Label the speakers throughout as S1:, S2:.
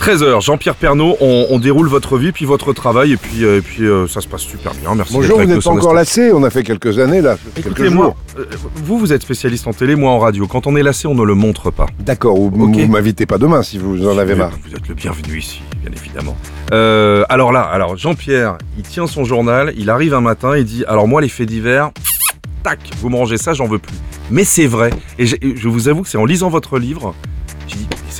S1: 13h, Jean-Pierre Pernaud, on, on déroule votre vie, puis votre travail, et puis, euh, et puis euh, ça se passe super bien. Merci.
S2: Bonjour, vous n'êtes pas encore lassé, on a fait quelques années là, quelques jours.
S1: euh, vous, vous êtes spécialiste en télé, moi en radio. Quand on est lassé, on ne le montre pas.
S2: D'accord, ou
S1: Ok.
S2: vous m'invitez pas demain si vous en avez marre.
S1: Vous êtes le bienvenu ici, bien évidemment. Euh, alors là, alors Jean-Pierre, il tient son journal, il arrive un matin, il dit Alors moi, les faits divers, tac, vous me rangez ça, j'en veux plus. Mais c'est vrai. Et je vous avoue que c'est en lisant votre livre,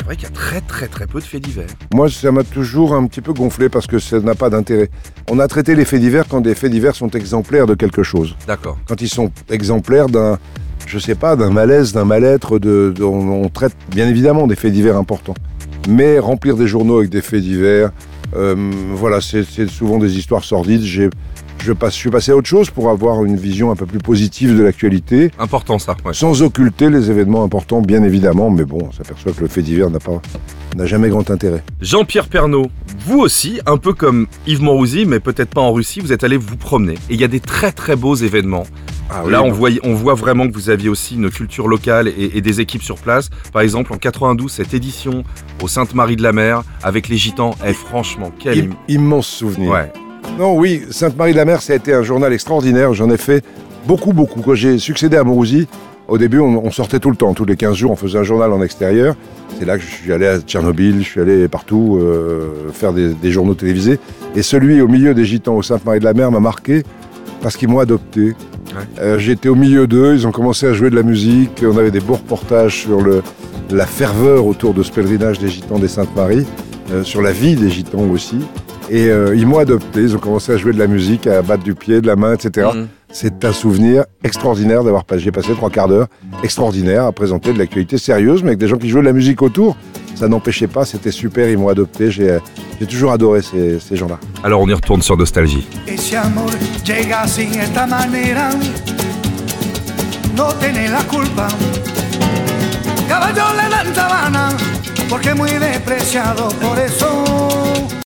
S1: vrai qu'il y a très très très peu de faits divers.
S2: Moi, ça m'a toujours un petit peu gonflé parce que ça n'a pas d'intérêt. On a traité les faits divers quand des faits divers sont exemplaires de quelque chose.
S1: D'accord.
S2: Quand ils sont exemplaires d'un, je sais pas, d'un malaise, d'un mal-être, de, de- on, on traite bien évidemment des faits divers importants. Mais remplir des journaux avec des faits divers, euh, voilà, c'est c'est souvent des histoires sordides. J'ai, je, passe, je suis passé à autre chose pour avoir une vision un peu plus positive de l'actualité.
S1: Important ça. ouais.
S2: Sans occulter les événements importants, bien évidemment, mais bon, on s'aperçoit que le fait divers n'a pas, n'a jamais grand intérêt.
S1: Jean-Pierre Pernaud, vous aussi, un peu comme Yves Mourouzi, mais peut-être pas en Russie, vous êtes allé vous promener. Et il y a des très très beaux événements.
S2: Ah
S1: Là, on voit, on voit vraiment que vous aviez aussi une culture locale et, et des équipes sur place. Par exemple, en 92, cette édition au Sainte-Marie de la Mer avec les Gitans. Eh, franchement, quel...
S2: Im- immense souvenir.
S1: Ouais.
S2: Non, oui, Sainte-Marie-de-la-Mer, ça a été un journal extraordinaire. J'en ai fait beaucoup, beaucoup. Quand j'ai succédé à Mourouzi, au début, on, on sortait tout le temps. Tous les 15 jours, on faisait un journal en extérieur. C'est là que je suis allé à Tchernobyl, je suis allé partout euh, faire des, des journaux télévisés. Et celui au milieu des Gitans au Sainte-Marie-de-la-Mer m'a marqué parce qu'ils m'ont adopté. Euh, J'étais au milieu d'eux, ils ont commencé à jouer de la musique. On avait des beaux reportages sur le, la ferveur autour de ce pèlerinage des Gitans des Saintes-Marie, euh, sur la vie des Gitans aussi. Et euh, ils m'ont adopté, ils ont commencé à jouer de la musique, à battre du pied, de la main, etc.
S1: Mhm.
S2: C'est un souvenir extraordinaire d'avoir passé, j'ai passé trois quarts d'heure extraordinaire à présenter de l'actualité sérieuse, mais avec des gens qui jouaient de la musique autour. Ça n'empêchait pas, c'était super, ils m'ont adopté. J'ai euh, j'ai toujours adoré ces, ces gens-là.
S1: Alors, on y retourne sur Nostalgie.
S3: Ese amor llega sin esta manera, no tiene la culpa. Caballo le dan sabana, porque es muy despreciado, por eso